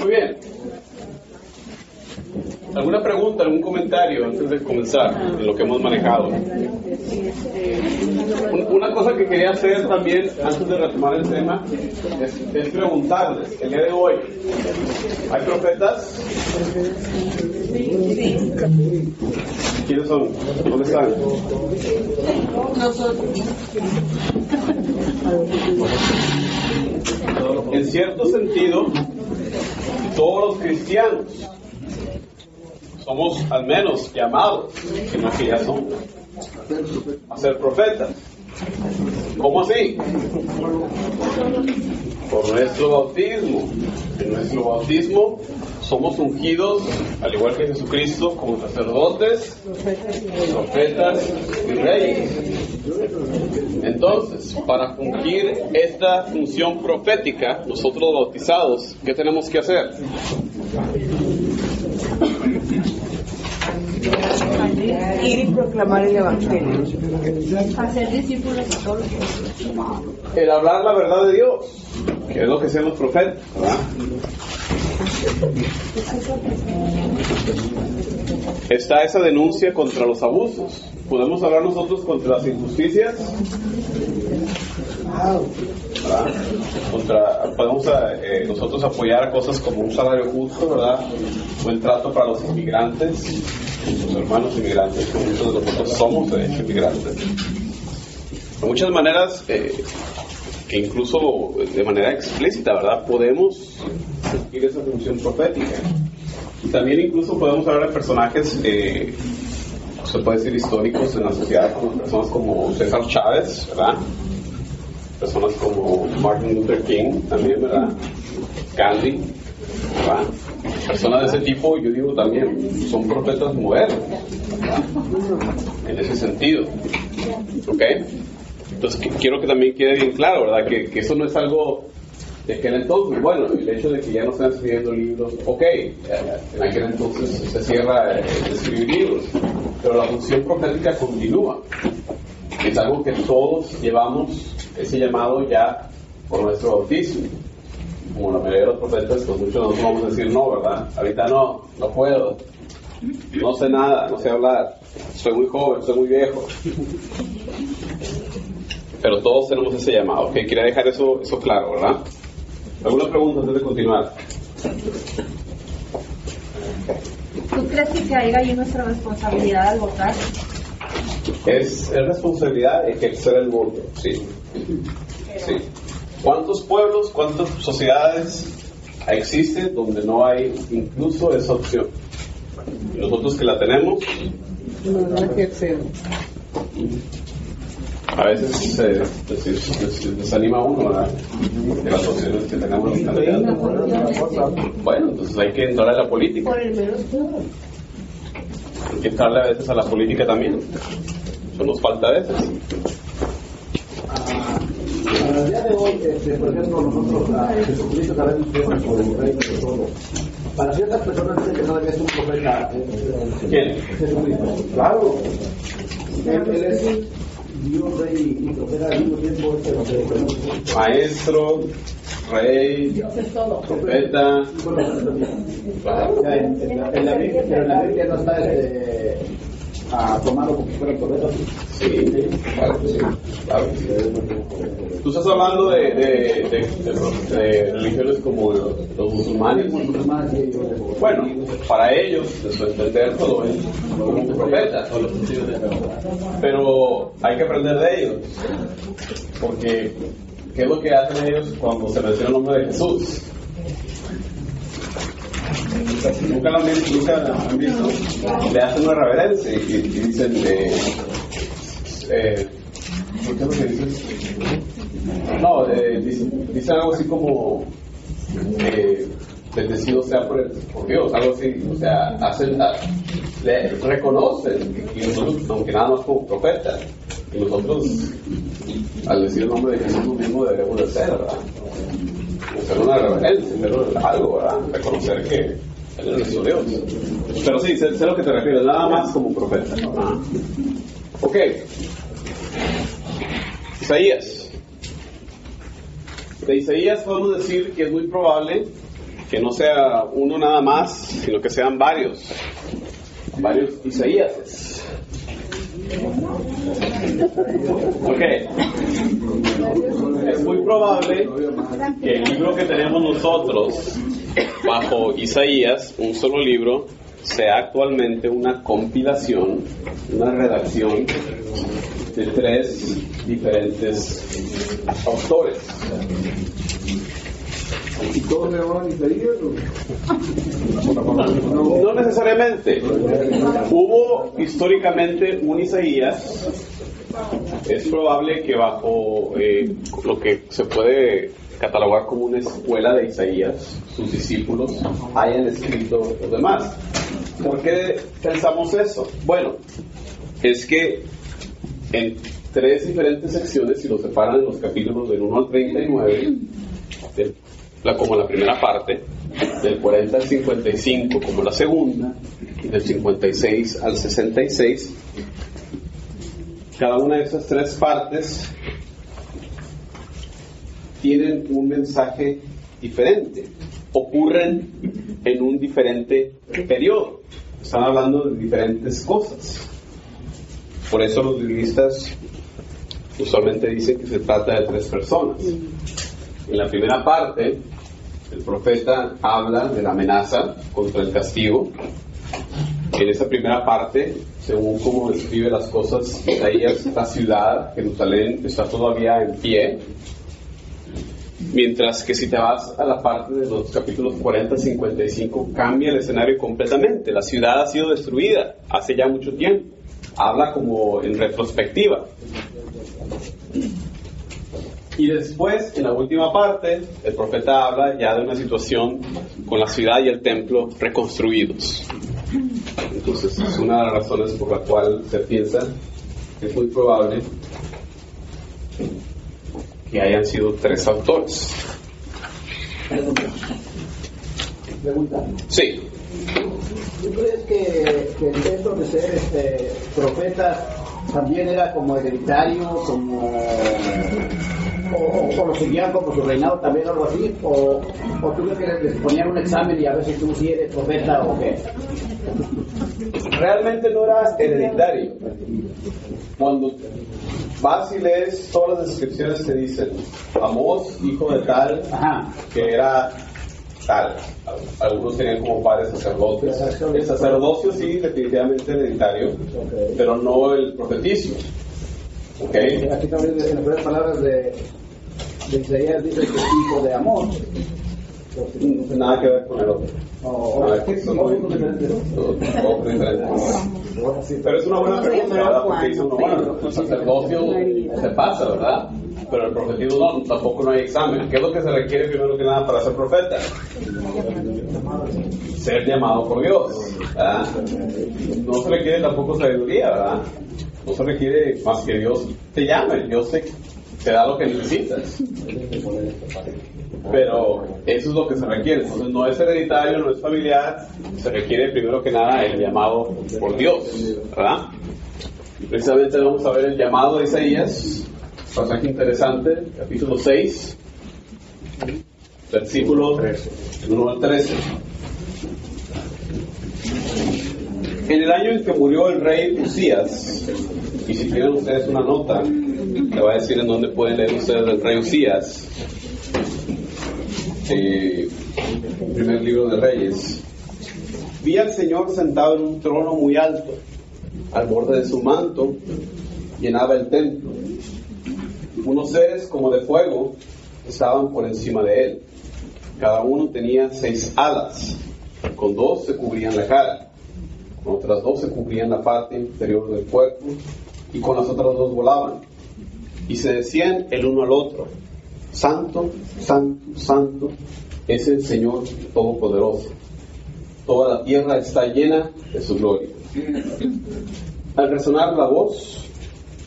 Muy bien. ¿Alguna pregunta, algún comentario antes de comenzar en lo que hemos manejado? Una cosa que quería hacer también antes de retomar el tema es, preguntarles, el día de hoy, ¿hay profetas? ¿Quiénes son? ¿Dónde están? Nosotros. En cierto sentido, todos los cristianos somos al menos llamados, que no que ya son, a ser profetas. ¿Cómo así? Por nuestro bautismo. En nuestro bautismo somos ungidos, al igual que Jesucristo, como sacerdotes, profetas y reyes. Entonces, para cumplir esta función profética, nosotros los bautizados, ¿qué tenemos que hacer? Ir y proclamar el Evangelio. Hacer discípulos a todos. El hablar la verdad de Dios, que es lo que hacen los profetas, ¿verdad? Está esa denuncia contra los abusos. ¿Podemos hablar nosotros contra las injusticias? Contra, podemos eh, nosotros apoyar cosas como un salario justo, ¿verdad? Buen trato para los inmigrantes, los hermanos inmigrantes, que muchos de nosotros somos hecho inmigrantes. De muchas maneras, eh, que incluso de manera explícita, ¿verdad? Podemos seguir esa función profética. Y también incluso podemos hablar de personajes, eh, se puede decir históricos en la sociedad, como personas como César Chávez, ¿verdad? Personas como Martin Luther King, también, ¿verdad? Gandhi, ¿verdad? Personas de ese tipo, yo digo también, son profetas modernos, ¿verdad? En ese sentido. ¿Ok? Entonces quiero que también quede bien claro, ¿verdad? Que, eso no es algo de aquel entonces, bueno, el hecho de que ya no están escribiendo libros, ok, eh, en aquel entonces se cierra el escribir libros, pero la función profética continúa. Es algo que todos llevamos ese llamado ya por nuestro bautismo. Como la mayoría de los profetas, pues muchos nosotros vamos a decir no, ¿verdad? Ahorita no, no puedo, no sé nada, no sé hablar, soy muy joven, soy muy viejo. Pero todos tenemos ese llamado, ¿ok? Quería dejar eso, eso claro, ¿verdad? ¿Alguna pregunta antes de continuar? ¿Tú crees que hay ahí nuestra responsabilidad al votar? Es, es responsabilidad ejercer el voto, sí. sí. ¿Cuántos pueblos, cuántas sociedades existen donde no hay incluso esa opción? nosotros que la tenemos, no, no ejercemos a veces se, desanima uno ¿verdad? de las opciones que tenemos los candidatos. Bueno, entonces hay que entrar a la política. Hay que entrarle a veces a la política también. Eso nos falta a veces. A día de hoy, este, por ejemplo, nosotros a Jesucristo sabemos que es por el rey de todo. Para ciertas personas dicen que todavía es un profeta. ¿Quién? Jesucristo. Claro. Él, él es Dios, rey y profeta al mismo tiempo Maestro, rey, profeta. En, la Biblia, pero en la Biblia no está este, a tomarlo como si fuera profeta. Sí, claro sí. Claro Tú estás hablando de, de, de, religiones como los, musulmanes. Bueno, para ellos, de su entender, todo es como profeta. Pero hay que aprender de ellos. Porque, ¿qué es lo que hacen ellos cuando se menciona el nombre de Jesús? Nunca lo han visto, nunca han visto. Le hacen una reverencia y, dicen, eh, eh, ¿por qué lo que dices? No, dicen, algo así como, bendecido sea por, por, Dios, algo así, o sea, hacen, le, reconocen que, nosotros, aunque nada más como profetas, y nosotros, al decir el nombre de Jesús mismo, debemos de ser, ¿verdad? Hacer una reverencia, hacer algo, ¿verdad? Reconocer que Pero sí, sé, lo que te refieres, nada más como profeta. ¿no? Ok. Isaías. De Isaías podemos decir que es muy probable que no sea uno nada más, sino que sean varios, varios Isaías. Ok. Es muy probable que el libro que tenemos nosotros bajo Isaías, un solo libro, sea actualmente una compilación, una redacción de tres diferentes autores. ¿Y todos le Isaías? No necesariamente. Hubo históricamente un Isaías. Es probable que bajo eh, lo que se puede catalogar como una escuela de Isaías, sus discípulos hayan escrito los demás. ¿Por qué pensamos eso? Bueno, es que en tres diferentes secciones, si lo separan en los capítulos del 1 al 39, del la, como la primera parte, del 40 al 55 como la segunda, y del 56 al 66. Cada una de esas tres partes tienen un mensaje diferente, ocurren en un diferente periodo, están hablando de diferentes cosas. Por eso los biblistas usualmente dicen que se trata de tres personas. En la primera parte, el profeta habla de la amenaza contra el castigo. En esa primera parte, según cómo describe las cosas, Isaías, la ciudad, Jerusalén, está todavía en pie. Mientras que si te vas a la parte de los capítulos 40 55, cambia el escenario completamente. La ciudad ha sido destruida hace ya mucho tiempo. Habla como en retrospectiva. Y después, en la última parte, el profeta habla ya de una situación con la ciudad y el templo reconstruidos. Entonces, es una de las razones por la cual se piensa que es muy probable que hayan sido tres autores. Pregunta. Sí, ¿Tú crees que, que el hecho de ser este, profetas también era como hereditario, como o, o, lo seguían como su reinado también algo así? ¿O, o tú crees que les ponían un examen y a ver si tú sí eres profeta o qué? realmente no era hereditario. Cuando vas y lees todas las descripciones que dicen, Amós, hijo de tal, Ajá. que era tal. Algunos tenían como padres sacerdotes. El sacerdocio sí, definitivamente hereditario, pero no el profetismo. ¿Ok? Aquí también en las primeras palabras de, de Isaías dice que es hijo de amor. Nada que ver con el otro. Pero es una buena pregunta, ¿verdad? Porque dice uno, bueno, el sacerdocio se pasa, ¿verdad? Pero el profetismo no, tampoco no hay examen. ¿Qué es lo que se requiere primero que nada para ser profeta? Ser llamado por Dios, ¿verdad? No se requiere tampoco sabiduría, ¿verdad? No se requiere más que Dios te llame, Dios te, te da lo que necesitas. Pero eso es lo que se requiere. Entonces no es hereditario, no es familiar, se requiere primero que nada el llamado por Dios, ¿verdad? Y precisamente vamos a ver el llamado de Isaías, pasaje interesante, capítulo 6, versículo 1 al 13. En el año en que murió el rey Usías, y si tienen ustedes una nota, le va a decir en dónde pueden leer ustedes del rey Usías, eh, primer libro de Reyes. Vi al Señor sentado en un trono muy alto, al borde de su manto llenaba el templo. Unos seres como de fuego estaban por encima de él. Cada uno tenía seis alas. Con dos se cubrían la cara, con otras dos se cubrían la parte inferior del cuerpo y con las otras dos volaban. Y se decían el uno al otro, Santo, Santo, Santo es el Señor Todopoderoso. Toda la tierra está llena de su gloria. Al resonar la voz,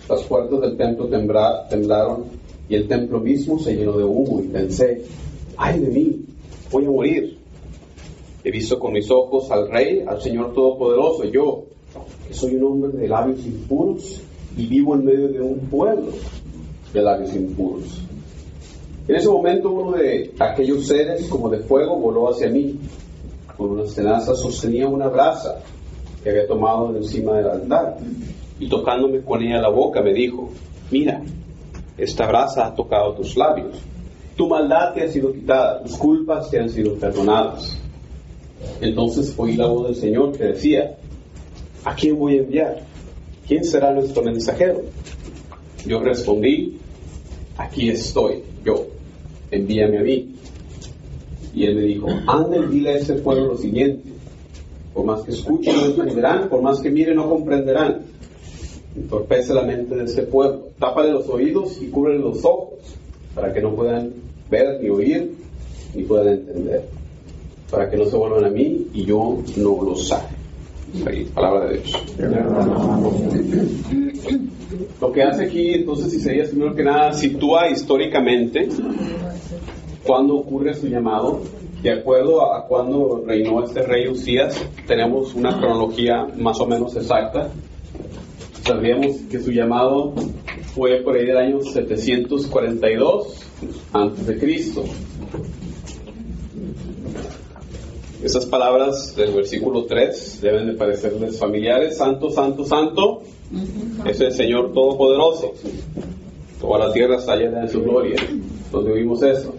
las puertas del templo temblaron y el templo mismo se llenó de humo y pensé, ay de mí, voy a morir. He visto con mis ojos al Rey, al Señor Todopoderoso, yo, que soy un hombre de labios impuros y vivo en medio de un pueblo de labios impuros. En ese momento uno de aquellos seres como de fuego voló hacia mí. Con unas tenazas sostenía una brasa que había tomado de encima del altar. Y tocándome con ella la boca me dijo, mira, esta brasa ha tocado tus labios. Tu maldad te ha sido quitada, tus culpas te han sido perdonadas. Entonces oí la voz del Señor que decía, ¿a quién voy a enviar? ¿Quién será nuestro mensajero? Yo respondí, aquí estoy, yo, envíame a mí. Y él me dijo, anda y dile a ese pueblo lo siguiente, por más que escuchen no entenderán, por más que miren no comprenderán. Entorpece la mente de ese pueblo, tápale los oídos y cubre los ojos, para que no puedan ver ni oír, ni puedan entender, para que no se vuelvan a mí y yo no los saque. Ahí, palabra de Dios. Lo que hace aquí entonces Isaías primero que nada sitúa históricamente cuándo ocurre su llamado. De acuerdo a cuando reinó este rey Usías, tenemos una cronología más o menos exacta. Sabríamos que su llamado fue por ahí del año 742 antes de Cristo. Esas palabras del versículo 3 deben de parecerles familiares. Santo, santo, santo es el Señor Todopoderoso. Toda la tierra está llena de su gloria. ¿Dónde vimos eso?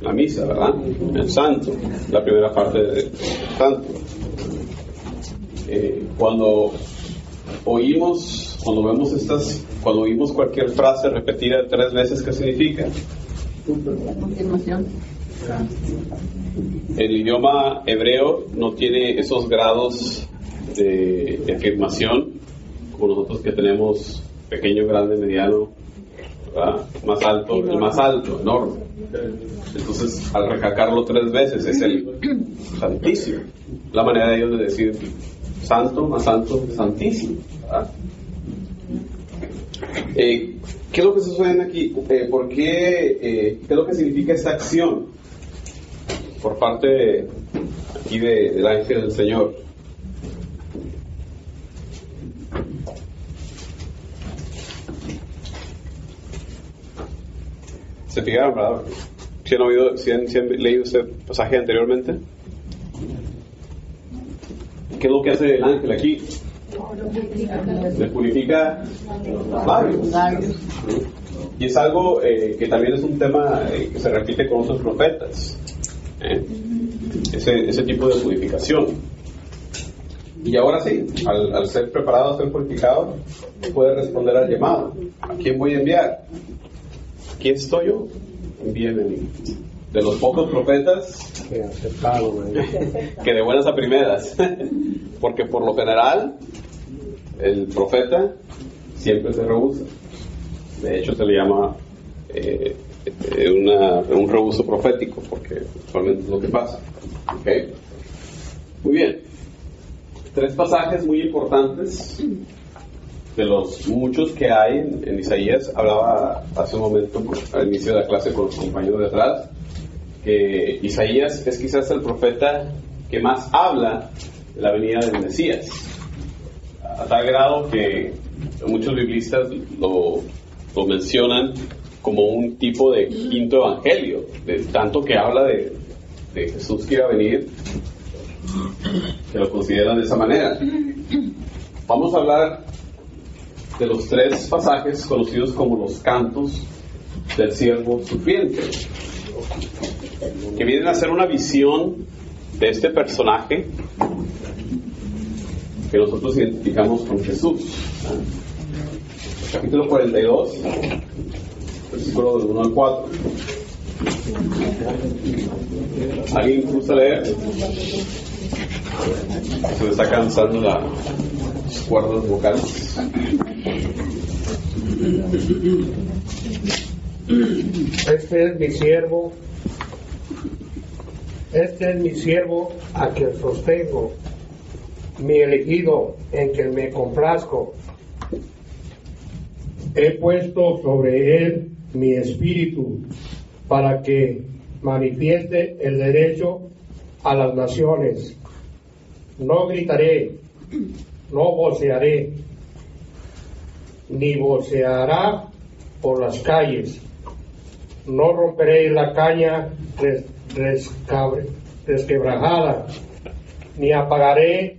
La misa, ¿verdad? El santo, la primera parte del santo. Eh, cuando oímos, cuando vemos estas, cuando oímos cualquier frase repetida tres veces, ¿qué significa? El idioma hebreo no tiene esos grados de, afirmación como nosotros que tenemos pequeño, grande, mediano, más alto, el más alto, enorme. Entonces, al recalcarlo tres veces, es el santísimo. La manera de ellos de decir santo, más santo, santísimo. Eh, ¿Qué es lo que sucede aquí? Eh, ¿Por qué? eh, ¿Qué es lo que significa esta acción por parte de- aquí de- del ángel del Señor? ¿Se fijaron, verdad? ¿Si han, oído, si han, si han leído este pasaje anteriormente? ¿Qué es lo que hace el ángel aquí? Le purifica labios. Y es algo eh, que también es un tema eh, que se repite con otros profetas. ¿Eh? Ese, ese tipo de purificación. Y ahora sí, al, al ser preparado, ser purificado, puede responder al llamado. ¿A quién voy a enviar? Aquí estoy yo. Envíenme a. De los pocos profetas que de buenas a primeras. Porque por lo general, el profeta siempre se rehúsa. De hecho, se le llama eh, una- un rehuso profético, porque usualmente es lo que pasa. ¿Ok? Muy bien. Tres pasajes muy importantes de los muchos que hay en, en Isaías. Hablaba hace un momento, al inicio de la clase, con los compañeros de atrás, que Isaías es quizás el profeta que más habla de la venida del Mesías a tal grado que muchos biblistas lo, lo mencionan como un tipo de quinto evangelio, de tanto que habla de, de Jesús que iba a venir, que lo consideran de esa manera. Vamos a hablar de los tres pasajes conocidos como los cantos del siervo sufriente, que vienen a ser una visión de este personaje que nosotros identificamos con Jesús. Capítulo 42, versículo del 1 al 4. ¿Alguien gusta leer? Se me está cansando la- cuerdas vocales. Este es mi siervo, este es mi siervo a quien sostengo, mi elegido en quien me complazco. He puesto sobre él mi espíritu para que manifieste el derecho a las naciones. No gritaré, no vocearé, ni voceará por las calles. no romperéis la caña res- rescabre- ni apagaré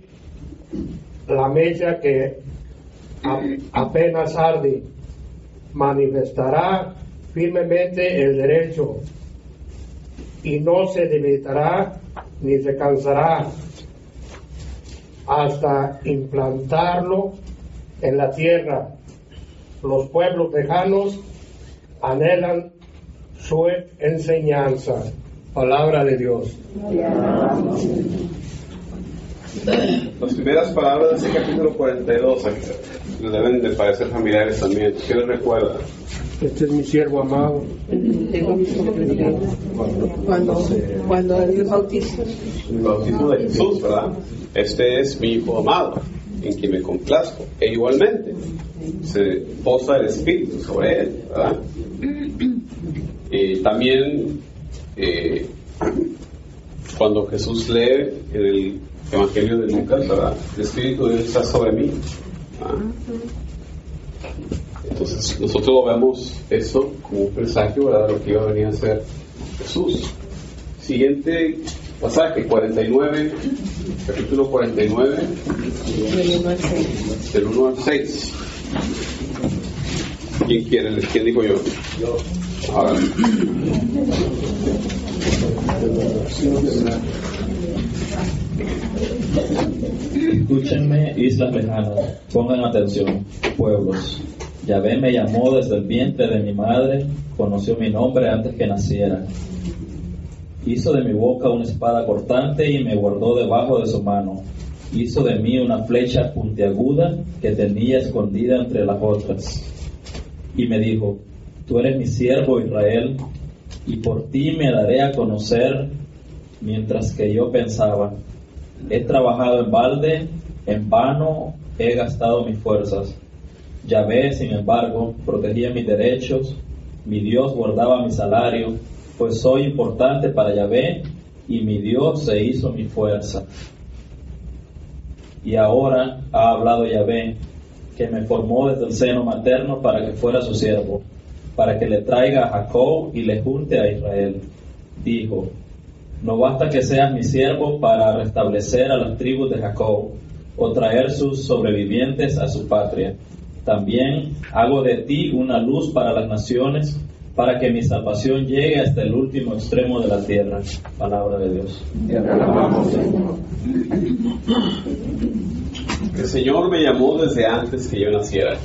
la mecha que apenas arde. Manifestará firmemente el derecho y no se debilitará ni se cansará hasta implantarlo en la tierra. Los pueblos lejanos anhelan su enseñanza. Palabra de Dios. Las primeras palabras de ese capítulo 42 aquí, le deben de parecer familiares también. ¿Qué les recuerda? Este es mi siervo amado. Tengo mis comprendidos. Cuando, cuando el bautizo. El bautismo de Jesús, ¿verdad? Este es mi Hijo amado, en quien me complazco. E igualmente, se posa el Espíritu sobre él, ¿verdad? Y también, eh, cuando Jesús lee en el Evangelio de Lucas, ¿verdad? El Espíritu de Dios está sobre mí. ¿verdad? Entonces, nosotros vemos esto como un presagio, ¿verdad? De lo que iba a venir a ser Jesús. Siguiente pasaje, 49, capítulo 49, del uno al seis. del 1 al 6. ¿Quién quiere? ¿Quién digo yo? Yo. Ahora, Escúchenme, islas lejanas, pongan atención, pueblos. Yahvé me llamó desde el vientre de mi madre, conoció mi nombre antes que naciera. Hizo de mi boca una espada cortante y me guardó debajo de su mano. Hizo de mí una flecha puntiaguda que tenía escondida entre las otras. Y me dijo, tú eres mi siervo Israel, y por ti me daré a conocer mientras que yo pensaba, He trabajado en balde, en vano he gastado mis fuerzas. Yahvé, sin embargo, protegía mis derechos, mi Dios guardaba mi salario, pues soy importante para Yahvé y mi Dios se hizo mi fuerza. Y ahora ha hablado Yahvé, que me formó desde el seno materno para que fuera su siervo, para que le traiga a Jacob y le junte a Israel. Dijo, no basta que seas mi siervo para restablecer a las tribus de Jacob o traer sus sobrevivientes a su patria. También hago de ti una luz para las naciones, para que mi salvación llegue hasta el último extremo de la tierra. Palabra de Dios. el Señor me llamó desde antes que yo naciera.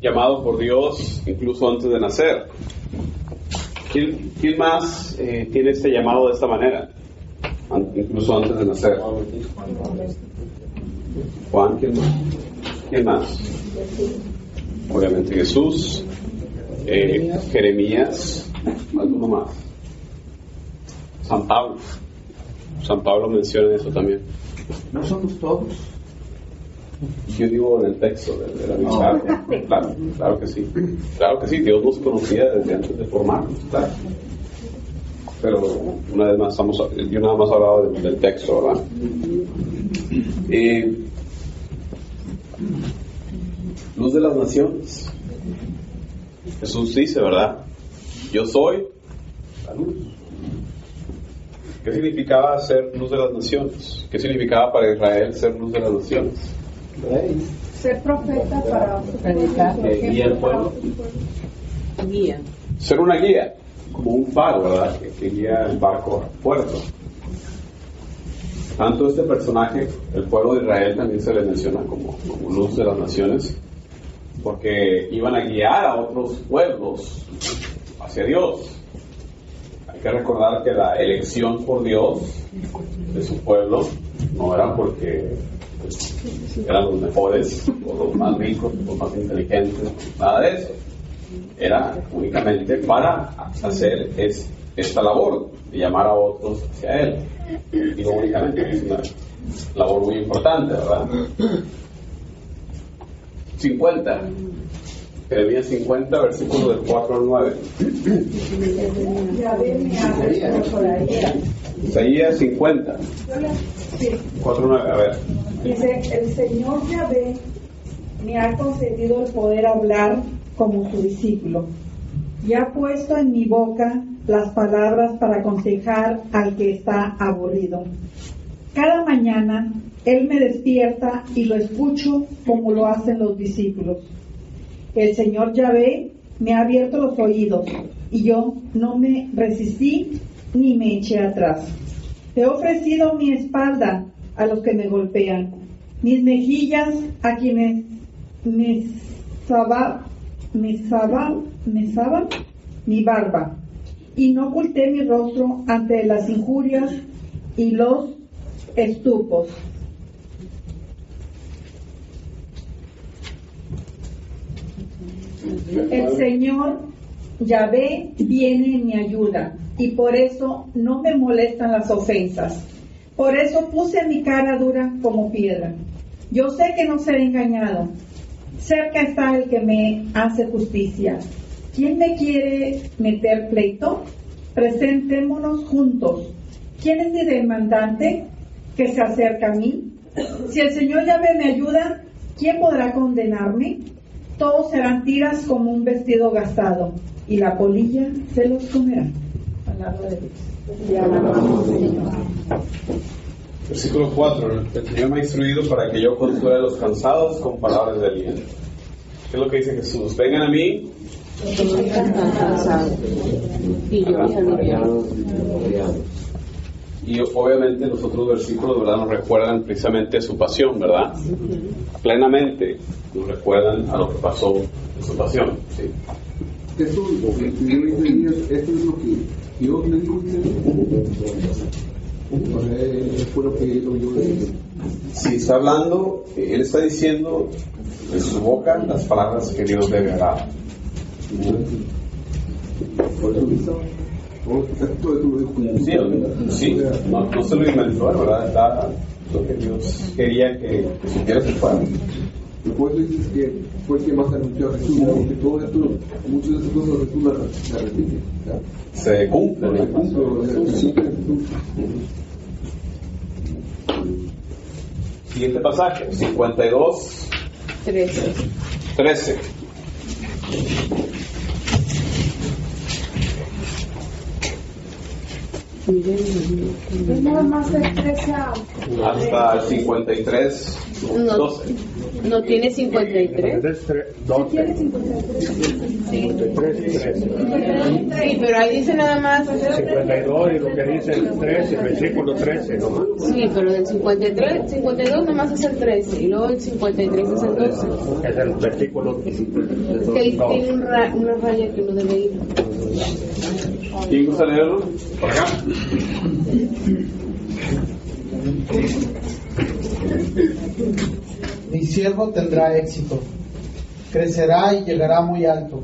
Llamado por Dios incluso antes de nacer. ¿Quién, quién más eh, tiene este llamado de esta manera? Incluso antes de nacer. Juan, ¿quién más? ¿Quién más? Obviamente Jesús, eh, Jeremías, alguno más. San Pablo. San Pablo menciona eso también. ¿No somos todos? Yo digo en el texto de, la misma Claro, claro que sí. Claro que sí, Dios nos conocía desde antes de formarnos, claro. Pero una vez más, estamos, yo nada más hablaba del, del texto, ¿verdad? Eh, luz de las naciones. Jesús dice, ¿verdad? Yo soy la luz. ¿Qué significaba ser luz de las naciones? ¿Qué significaba para Israel ser luz de las naciones? Ser profeta para Predicar. Que guía al pueblo. Guía. Ser una guía, como un faro, ¿verdad? Que, guía el barco al puerto. Tanto este personaje, el pueblo de Israel, también se le menciona como, luz de las naciones, porque iban a guiar a otros pueblos hacia Dios. Hay que recordar que la elección por Dios de su pueblo no era porque pues, eran los mejores, o los más ricos, los más inteligentes, nada de eso. Era únicamente para hacer es- esta labor de llamar a otros hacia Él. Digo únicamente, es una labor muy importante, ¿verdad? 50. Jeremías 50, versículo del 4 al 9. Isaías 50, 4 al 9, a ver. Dice, el Señor Yahvé me ha concedido el poder hablar como su discípulo y ha puesto en mi boca las palabras para aconsejar al que está aburrido. Cada mañana Él me despierta y lo escucho como lo hacen los discípulos. El Señor Yahvé me ha abierto los oídos y yo no me resistí ni me eché atrás. He ofrecido mi espalda a los que me golpean, mis mejillas a quienes me saba, me saba, me saban mi barba, y no oculté mi rostro ante las injurias y los estupos. El Señor Yahvé viene en mi ayuda y por eso no me molestan las ofensas. Por eso puse mi cara dura como piedra. Yo sé que no seré engañado. Cerca está el que me hace justicia. ¿Quién me quiere meter pleito? Presentémonos juntos. ¿Quién es mi demandante que se acerca a mí? Si el Señor Yahvé me ayuda, ¿quién podrá condenarme? Todos serán tiras como un vestido gastado y la polilla se los comerá. Palabra de Dios. Versículo 4. El Señor me ha instruido para que yo consuele a los cansados con palabras de aliento. ¿Qué es lo que dice Jesús? Vengan a mí. Y yo Y obviamente los otros versículos ¿verdad? nos recuerdan precisamente su pasión, ¿verdad? Plenamente nos recuerdan a lo que pasó en su pasión. ¿sí? Esto, es lo que Dios le dijo. Si está hablando, él está diciendo de su boca las palabras que Dios debe hablar. Sí, sí, no, no se lo inventó, ¿verdad? Está lo que Dios quería que, que supiera su padre. Y por eso dices que fue el que más anunció a Jesús, ¿no? porque todo esto, muchas de estas cosas Jesús las las repite. ¿ya? Se cumple. Se se. Siguiente pasaje, 52, 13. 13. Es nada más el 13 a Hasta el 53, No, 12. no tiene 53. Es tre- doce, Sí. tres y tres. Sí, pero ahí dice nada más. 52 y lo que dice el 13, versículo 13 nomás. Sí, pero del 53, 52 nomás es el 13 y luego el 53 es el 12. Es el versículo Que ahí tiene un ra- una raya que no debe ir. ¿Quién gusta leerlo? Por acá. Mi siervo tendrá éxito, crecerá y llegará muy alto.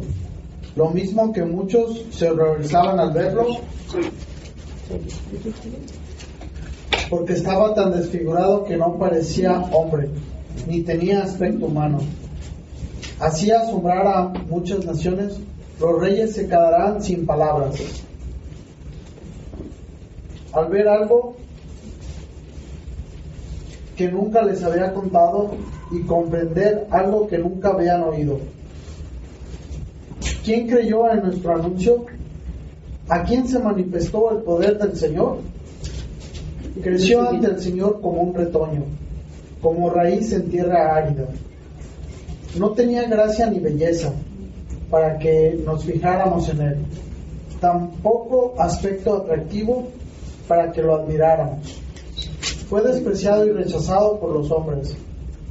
Lo mismo que muchos se horrorizaban al verlo, porque estaba tan desfigurado que no parecía hombre, ni tenía aspecto humano. Hacía asombrar a muchas naciones, los reyes se quedarán sin palabras. Al ver algo que nunca les había contado y comprender algo que nunca habían oído. ¿Quién creyó en nuestro anuncio? ¿A quién se manifestó el poder del Señor? Creció ante el Señor como un retoño, como raíz en tierra árida. No tenía gracia ni belleza para que nos fijáramos en él, tampoco aspecto atractivo para que lo admiráramos. Fue despreciado y rechazado por los hombres,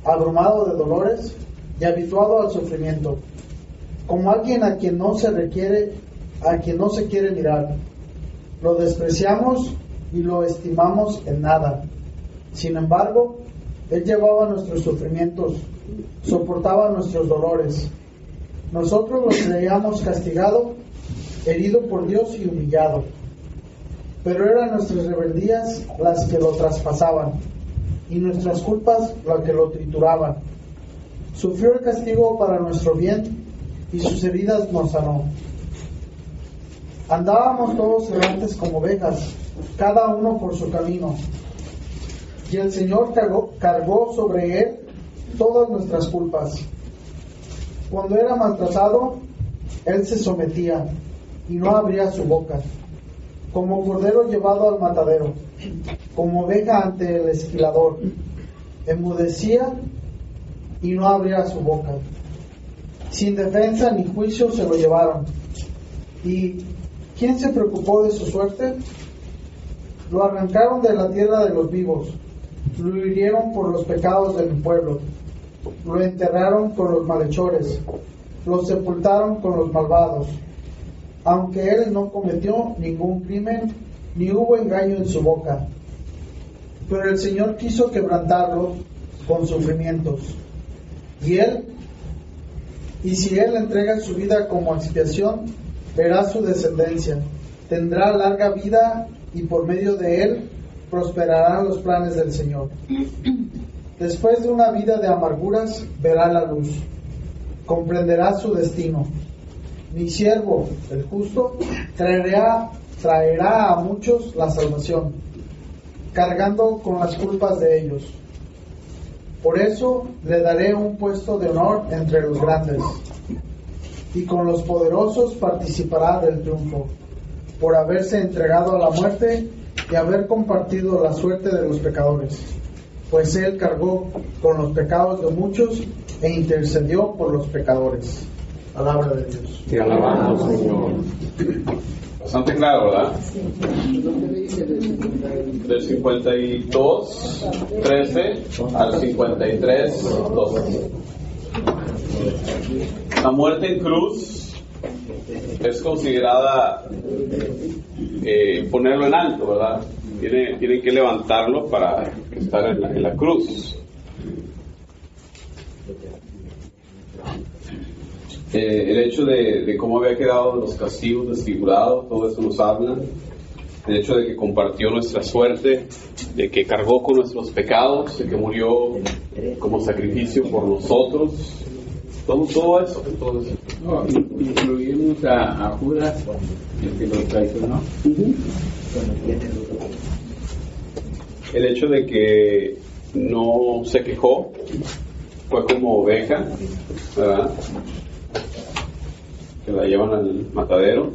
abrumado de dolores y habituado al sufrimiento, como alguien a quien no se requiere, a quien no se quiere mirar. Lo despreciamos y lo estimamos en nada. Sin embargo, él llevaba nuestros sufrimientos, soportaba nuestros dolores. Nosotros lo creíamos castigado, herido por Dios y humillado pero eran nuestras rebeldías las que lo traspasaban y nuestras culpas las que lo trituraban. Sufrió el castigo para nuestro bien y sus heridas nos sanó. Andábamos todos errantes como ovejas, cada uno por su camino, y el Señor cargó, cargó sobre él todas nuestras culpas. Cuando era maltratado, él se sometía y no abría su boca, como cordero llevado al matadero, como oveja ante el esquilador. Enmudecía y no abría su boca. Sin defensa ni juicio se lo llevaron. ¿Y quién se preocupó de su suerte? Lo arrancaron de la tierra de los vivos, lo hirieron por los pecados del pueblo, lo enterraron con los malhechores, lo sepultaron con los malvados, aunque él no cometió ningún crimen, ni hubo engaño en su boca. Pero el Señor quiso quebrantarlo con sufrimientos. Y él, y si él entrega su vida como expiación, verá su descendencia, tendrá larga vida y por medio de él prosperarán los planes del Señor. Después de una vida de amarguras, verá la luz, comprenderá su destino. Mi siervo, el justo, traerá, traerá a muchos la salvación, cargando con las culpas de ellos. Por eso le daré un puesto de honor entre los grandes, y con los poderosos participará del triunfo, por haberse entregado a la muerte y haber compartido la suerte de los pecadores, pues él cargó con los pecados de muchos e intercedió por los pecadores. Palabra de Dios. Te alabamos, Señor. Bastante claro, ¿verdad? Del 52, 13 al 53, 12. La muerte en cruz es considerada eh, ponerlo en alto, ¿verdad? Tiene, tienen que levantarlo para estar en la, en la cruz. Eh, el hecho de, de, cómo había quedado los castigos desfigurados, todo eso nos habla. El hecho de que compartió nuestra suerte, de que cargó con nuestros pecados, de que murió como sacrificio por nosotros. Todo, todo eso. Todo eso. No, incluimos a, a, Judas, el que lo traicionó. Uh -huh. El hecho de que no se quejó, fue como oveja, ¿verdad? Que la llevan al matadero,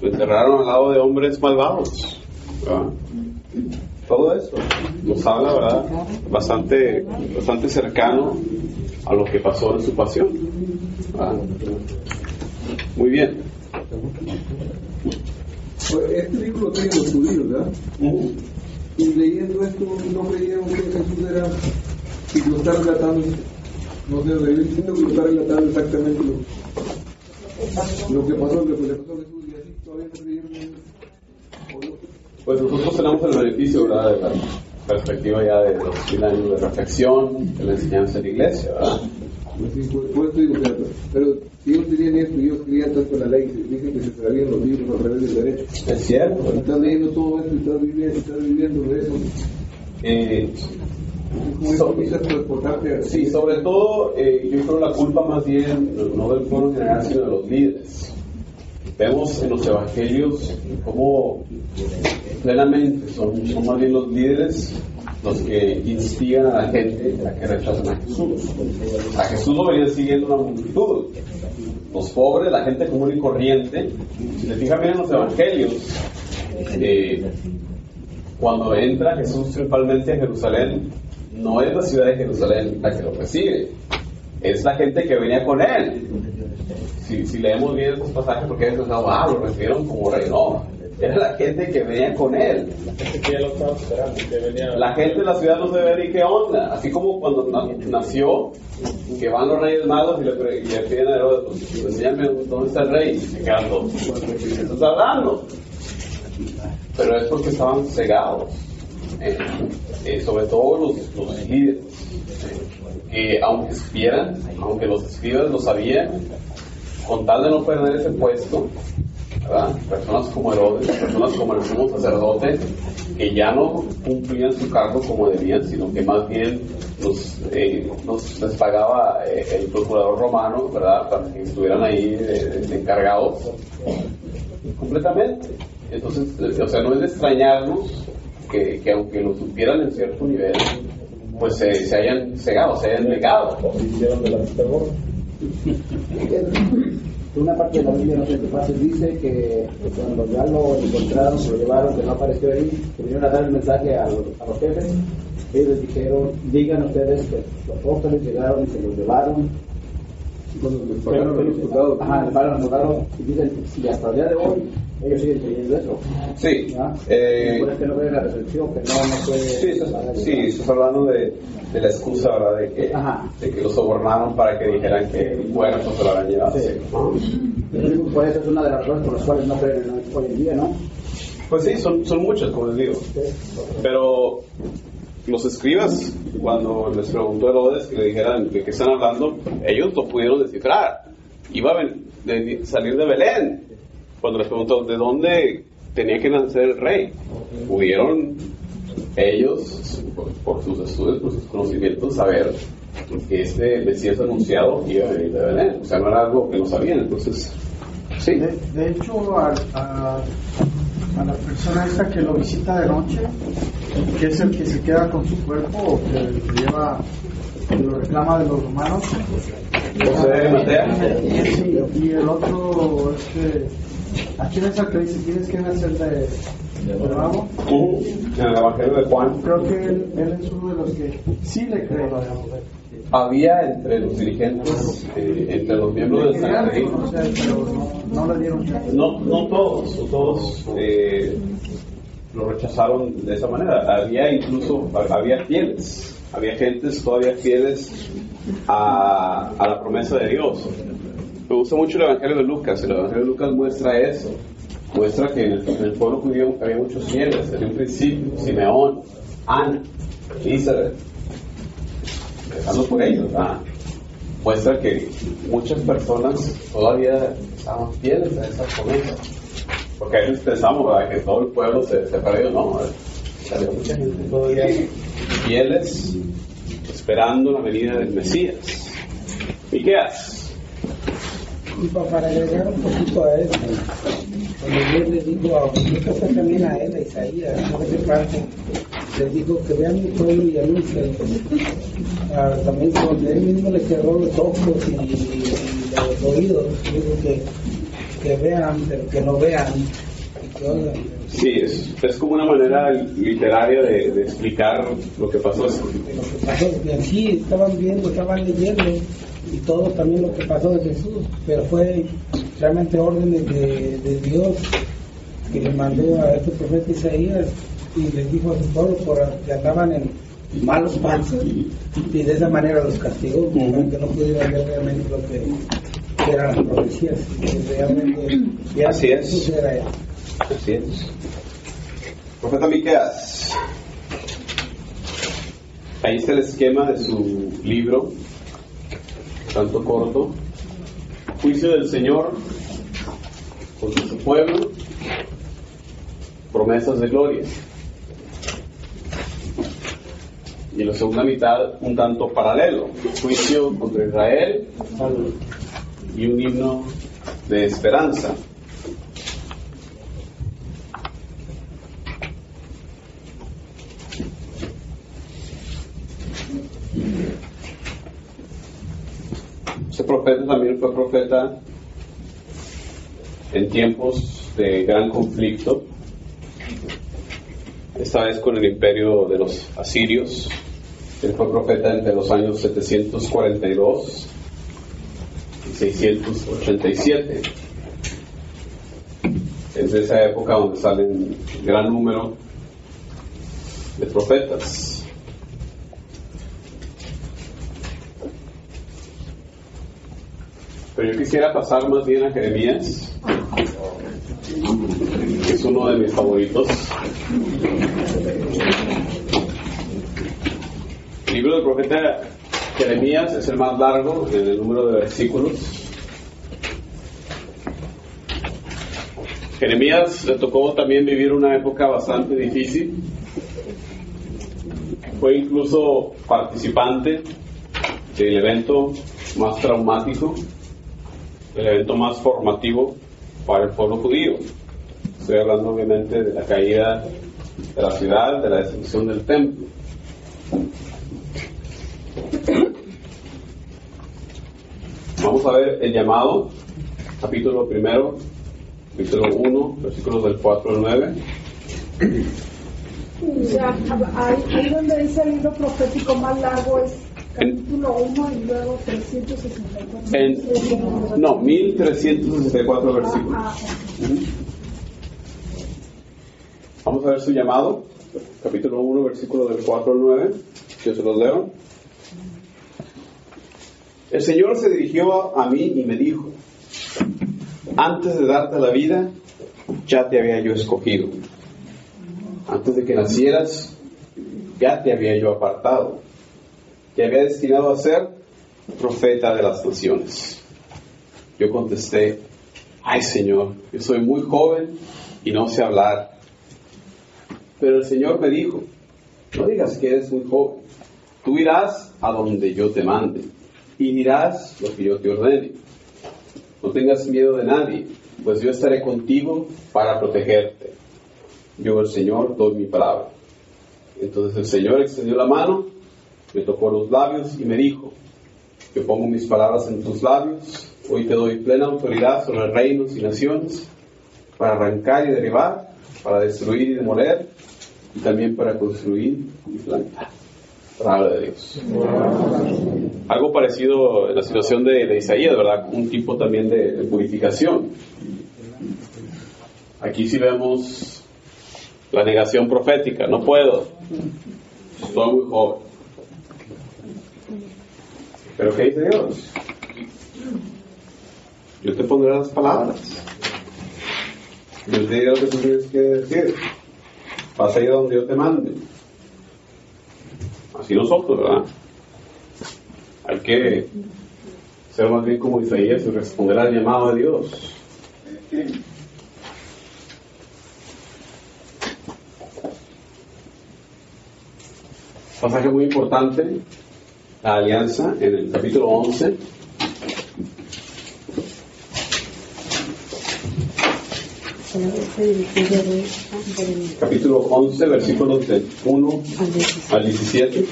lo enterraron al lado de hombres malvados. ¿verdad? Todo eso nos habla, ¿verdad? Bastante, bastante cercano a lo que pasó en su pasión. ¿verdad? Muy bien. Pues este libro lo tienen los judíos, ¿verdad? Y leyendo esto, no creyeron que Jesús era, y lo está relatando, no sé, yo entiendo que lo está relatando exactamente lo, lo que pasó, lo que le pasó a Jesús y así todavía no creyeron Pues nosotros tenemos el beneficio, ¿verdad? De la perspectiva ya de los mil años de reflexión, de la enseñanza de la iglesia, ¿verdad? Sí, por, por eso digo, pero, pero si ellos tenían esto y ellos creían tanto la ley, dicen que se sabían los libros a través del derecho. Es cierto. Y estás leyendo todo esto y estás viviendo, estás viviendo de eso. Eh, sí, sobre todo, eh, yo creo la culpa más bien no del pueblo en general, sino de los líderes. Vemos en los evangelios cómo plenamente son, más bien los líderes los que instigan a la gente a que rechacen a Jesús. A Jesús lo venía siguiendo una multitud. Los pobres, la gente común y corriente. Si le fijan bien en los evangelios, eh, cuando entra Jesús triunfalmente a Jerusalén, no es la ciudad de Jerusalén la que lo recibe, es la gente que venía con él. Si, si leemos bien estos pasajes, porque es ah, lo recibieron como rey, no, era la gente que venía con él. La gente de la ciudad no se ve ni qué onda. Así como cuando nació, que van los reyes magos y le, piden a Herodes, pues, enséñame dónde está el rey. Y se quedan dos. ¿Qué estás hablando? Pero es porque estaban cegados. Eh, eh, sobre todo los, los líderes. que aunque supieran, aunque los escribas lo sabían, con tal de no perder ese puesto, ¿verdad? Personas como Herodes, personas como el sumo sacerdote, que ya no cumplían su cargo como debían, sino que más bien los, eh, les pagaba eh, el procurador romano, ¿verdad? Para que estuvieran ahí de encargados completamente. Entonces, o sea, no es de extrañarnos que, que aunque lo supieran en cierto nivel, pues se, se hayan cegado, se hayan negado. Una parte de la Biblia, no sé qué fácil, dice que cuando ya lo encontraron, se lo llevaron, que no apareció ahí, que vinieron a dar el mensaje a los, a los jefes, ellos les dijeron, digan ustedes que los apóstoles llegaron y se los llevaron. Cuando les pagaron los soldados. Ajá, les pagaron los soldados y dicen, y hasta el día de hoy ellos siguen creyendo eso. Sí. Eh, que no ven la resurrección, que no, no puede... Sí, estás, sí, estás hablando de, de la excusa, ¿verdad? De que, Ajá. de que los sobornaron para que dijeran que muertos se lo habían llevado. Sí. Por eso es una de las razones por las cuales no creen en- hoy en día, ¿no? Pues sí, son, son muchos, como les digo. Pero los escribas, cuando les preguntó Herodes que le dijeran de qué están hablando, ellos lo pudieron descifrar. Iba a salir de Belén. Cuando les preguntó de dónde tenía que nacer el rey, pudieron ellos, por, por sus estudios, por sus conocimientos, saber que este Mesías anunciado iba a venir de Belén. O sea, no era algo que no sabían. Entonces, sí. De, de hecho, a, a, a la persona esta que lo visita de noche, que es el que se queda con su cuerpo o que lleva, que lo reclama de los romanos. José Mateo. Sí, y el otro es que, ¿a quién es el que dice tienes que nacer de, de nuevo? Ujú. En el Evangelio de Juan. Creo que él, él es uno de los que sí le cree. había entre los dirigentes, eh, entre los miembros del Sanedrín, no, no le dieron no, no todos, no todos eh, lo rechazaron de esa manera. Había incluso, había fieles, había gentes todavía fieles a, a la promesa de Dios. Me gusta mucho el Evangelio de Lucas, el Evangelio de Lucas muestra eso, muestra que en el, en pueblo judío había muchos fieles, desde un principio, Simeón, Ana, Elizabeth, empezando por ellos, ¿verdad? muestra que muchas personas todavía estaban fieles a esa promesa. Porque a veces pensamos ¿verdad? que todo el pueblo se, se perdió, no. Había mucha gente todavía fieles esperando la venida del Mesías. Miqueas. Y pa- para agregar un poquito a eso, cuando Dios le dijo a, yo que también a él, a Isaías, no sé qué parte, le dijo que vean mi pueblo y anuncien. Ah, también donde él mismo le cerró los ojos y, y los oídos, dijo que, que vean, pero que no vean, y que oigan. Sí, es, es como una manera literaria de, de explicar lo que pasó. lo que pasó, que sí estaban viendo, estaban leyendo todo también lo que pasó de Jesús, pero fue realmente órdenes de, de Dios que le mandó a este profeta Isaías y les dijo a su pueblo por que andaban en malos pasos y de esa manera los castigó para que no pudieran ver realmente lo que, que eran las profecías, realmente ya Así es. Era. Así es. Profeta Miqueas. Ahí está el esquema de su libro, tanto corto. Juicio del Señor contra su pueblo, promesas de gloria. Y en la segunda mitad, un tanto paralelo, juicio contra Israel y un himno de esperanza. Este profeta también fue profeta en tiempos de gran conflicto, esta vez con el imperio de los asirios. Él fue profeta entre los años 742 y 687. Es de esa época donde salen gran número de profetas. Pero yo quisiera pasar más bien a Jeremías, que es uno de mis favoritos. El libro del profeta Jeremías es el más largo en el número de versículos. Jeremías le tocó también vivir una época bastante difícil. Fue incluso participante del evento más traumático el evento más formativo para el pueblo judío. Estoy hablando obviamente de la caída de la ciudad, de la destrucción del templo. Vamos a ver el llamado, capítulo primero, capítulo 1, versículos del 4 al 9. O sea, ahí, ahí donde dice el libro profético más largo es capítulo 1 y luego 364. En, no, 1364 versículos. Ah, Ujú. Vamos a ver su llamado, capítulo 1, versículo del 4 al 9. Yo se los leo. El Señor se dirigió a mí y me dijo, antes de darte la vida, ya te había yo escogido. Antes de que nacieras, ya te había yo apartado. Te había destinado a ser profeta de las naciones. Yo contesté, ay Señor, yo soy muy joven y no sé hablar. Pero el Señor me dijo, no digas que eres muy joven. Tú irás a donde yo te mande y dirás lo que yo te ordene. No tengas miedo de nadie, pues yo estaré contigo para protegerte. Yo, el Señor, doy mi palabra. Entonces el Señor extendió la mano, me tocó los labios y me dijo, yo pongo mis palabras en tus labios, hoy te doy plena autoridad sobre reinos y naciones, para arrancar y derribar, para destruir y demoler, y también para construir y plantar. Palabra de Dios. Algo parecido en la situación de, Isaías, ¿verdad? Un tipo también de, purificación. Aquí sí vemos la negación profética. No puedo. Estoy muy joven. Pero ¿qué dice Dios? Yo te pondré las palabras. Yo te diré lo que tú tienes que decir. Vas a ir a donde yo te mande. Así nosotros, ¿verdad? Hay que ser más bien como Isaías y responder al llamado de Dios. Pasaje muy importante, alianza en el capítulo 11. Capítulo 11, versículos del 1 al 17.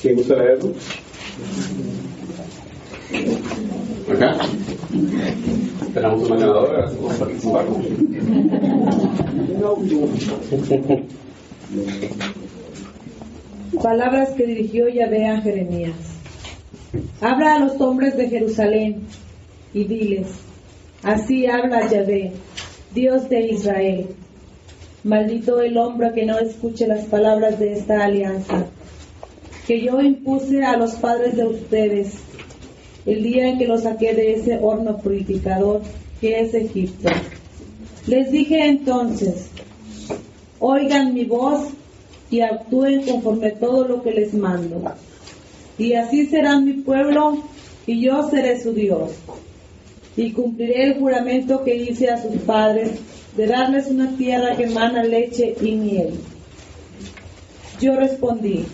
¿Quién gusta leerlo? Acá. Tenemos una. Palabras que dirigió Yahvé a Jeremías. Habla a los hombres de Jerusalén y diles, así habla Yahvé, Dios de Israel. Maldito el hombre que no escuche las palabras de esta alianza, que yo impuse a los padres de ustedes el día en que los saqué de ese horno purificador que es Egipto. Les dije entonces, oigan mi voz y actúen conforme todo lo que les mando. Y así serán mi pueblo y yo seré su Dios. Y cumpliré el juramento que hice a sus padres de darles una tierra que emana leche y miel. Yo respondí,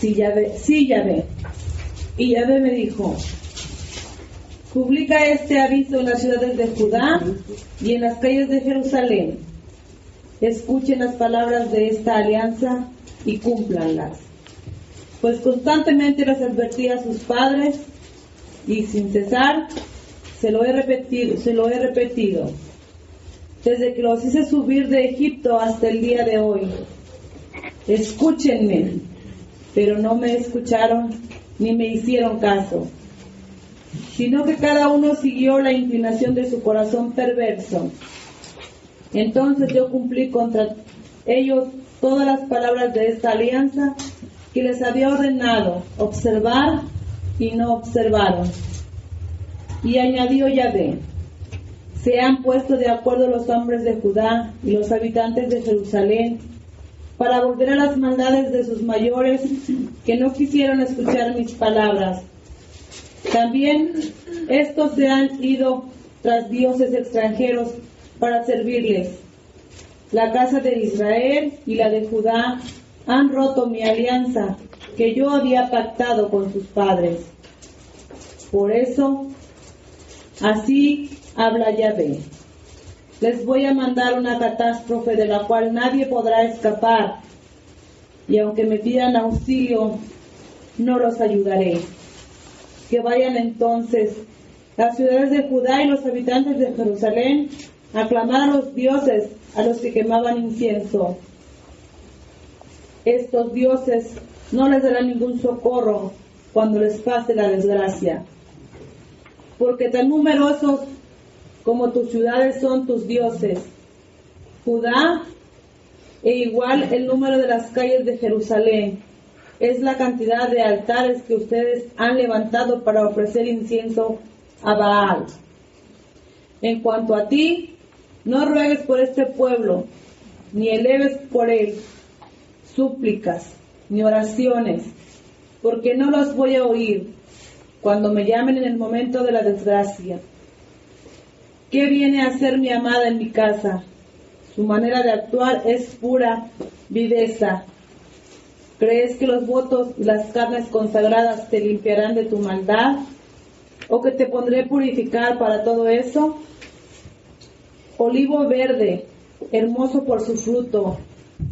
sí, sí, ya ve. Y Yahvé me dijo, publica este aviso en las ciudades de Judá y en las calles de Jerusalén. Escuchen las palabras de esta alianza y cúmplanlas. Pues constantemente las advertí a sus padres y sin cesar se lo he repetido, se lo he repetido. Desde que los hice subir de Egipto hasta el día de hoy. Escúchenme, pero no me escucharon ni me hicieron caso, sino que cada uno siguió la inclinación de su corazón perverso. Entonces yo cumplí contra ellos todas las palabras de esta alianza que les había ordenado observar y no observaron. Y añadió Yahvé, se han puesto de acuerdo los hombres de Judá y los habitantes de Jerusalén para volver a las maldades de sus mayores que no quisieron escuchar mis palabras. También estos se han ido tras dioses extranjeros para servirles. La casa de Israel y la de Judá han roto mi alianza que yo había pactado con sus padres. Por eso, así habla Yahvé. Les voy a mandar una catástrofe de la cual nadie podrá escapar. Y aunque me pidan auxilio, no los ayudaré. Que vayan entonces las ciudades de Judá y los habitantes de Jerusalén a clamar a los dioses a los que quemaban incienso. Estos dioses no les darán ningún socorro cuando les pase la desgracia, porque tan numerosos como tus ciudades son tus dioses. Judá e igual el número de las calles de Jerusalén es la cantidad de altares que ustedes han levantado para ofrecer incienso a Baal. En cuanto a ti, no ruegues por este pueblo, ni eleves por él súplicas, ni oraciones, porque no los voy a oír cuando me llamen en el momento de la desgracia. ¿Qué viene a hacer mi amada en mi casa? Su manera de actuar es pura viveza. ¿Crees que los votos y las carnes consagradas te limpiarán de tu maldad? ¿O que te pondré purificar para todo eso? Olivo verde, hermoso por su fruto,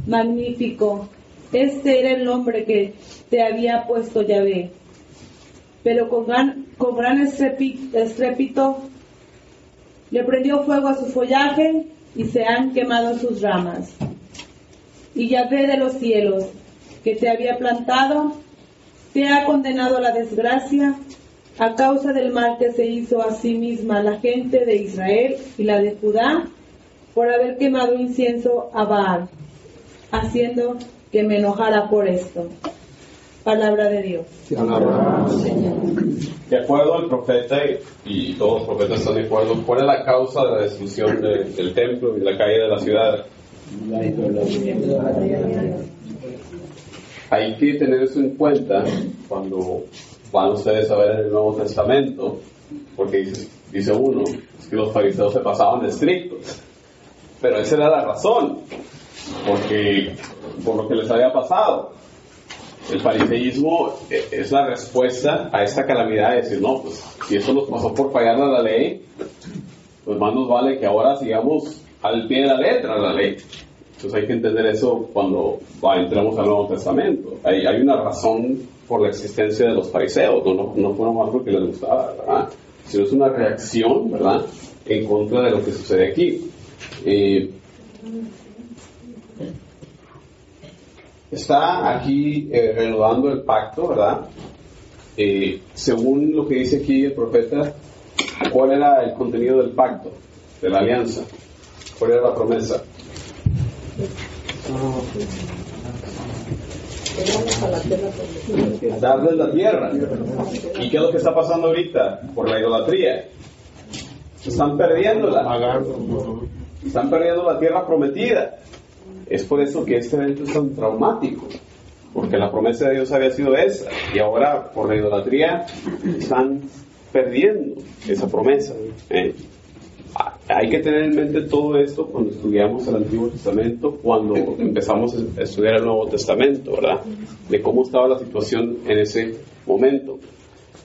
magnífico. Este era el nombre que te había puesto Yahvé. Pero con gran, con gran le prendió fuego a su follaje y se han quemado sus ramas. Y Yahvé de los cielos, que te había plantado, te ha condenado a la desgracia a causa del mal que se hizo a sí misma la gente de Israel y la de Judá por haber quemado incienso a Baal, haciendo que me enojara por esto. Palabra de Dios. De acuerdo al profeta, y, todos los profetas están de acuerdo, ¿cuál es la causa de la destrucción del templo y la caída de la ciudad? Hay que tener eso en cuenta cuando van ustedes a ver el Nuevo Testamento, porque dice, dice uno, es que los fariseos se pasaban de estrictos. Pero esa era la razón, porque por lo que les había pasado. El fariseísmo e, es la respuesta a esta calamidad de decir, no, pues si eso nos pasó por fallar a la ley, pues más nos vale que ahora sigamos al pie de la letra la ley. Entonces hay que entender eso cuando entremos al Nuevo Testamento. Hay, hay una razón por la existencia de los fariseos, no, no, no fue algo que les gustaba, ¿verdad? Sino es una reacción, ¿verdad?, en contra de lo que sucede aquí. Eh, está aquí eh, reanudando el pacto, ¿verdad? Eh, según lo que dice aquí el profeta, ¿cuál era el contenido del pacto, de la alianza? ¿Cuál era la promesa? Darles la tierra. ¿Y qué es lo que está pasando ahorita? Por la idolatría. Están perdiéndola. Están perdiendo la tierra prometida. Es por eso que este evento es tan traumático. Porque la promesa de Dios había sido esa. Y ahora, por la idolatría, están perdiendo esa promesa. ¿eh? hay que tener en mente todo esto cuando estudiamos el Antiguo Testamento, cuando empezamos a estudiar el Nuevo Testamento, ¿verdad? De cómo estaba la situación en ese momento.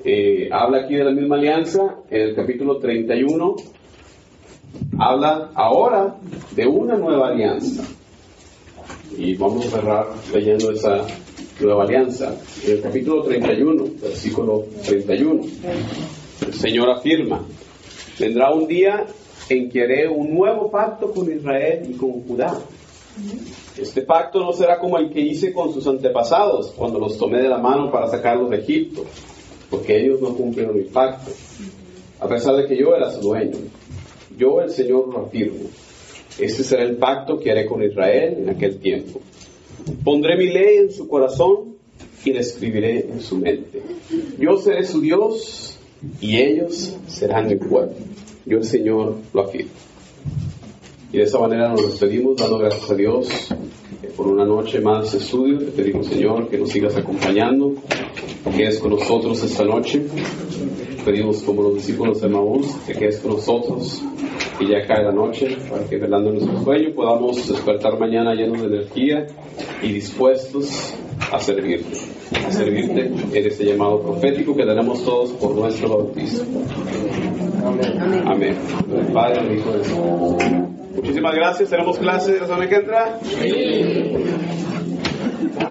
Eh, habla aquí de la misma alianza, en el capítulo 31, habla ahora de una nueva alianza. Y vamos a cerrar leyendo esa nueva alianza. En el capítulo 31, versículo 31, el Señor afirma, vendrá un día en que haré un nuevo pacto con Israel y con Judá. Este pacto no será como el que hice con sus antepasados cuando los tomé de la mano para sacarlos de Egipto, porque ellos no cumplieron mi pacto, a pesar de que yo era su dueño. Yo, el Señor, lo afirmo. Este será el pacto que haré con Israel en aquel tiempo. Pondré mi ley en su corazón y la escribiré en su mente. Yo seré su Dios y ellos serán mi pueblo. Yo el Señor lo afirmo. Y de esa manera nos despedimos dando gracias a Dios por una noche más de estudio. Te pedimos, Señor, que nos sigas acompañando, que quedes con nosotros esta noche. Pedimos, como los discípulos de Maús, que quedes con nosotros y ya cae la noche para que velando nuestro sueño podamos despertar mañana llenos de energía y dispuestos a servirte, a servirte en este llamado profético que tenemos todos por nuestro bautismo. Amén. Amén. Padre, Hijo y Muchísimas gracias. ¿Tenemos clase la semana que entra?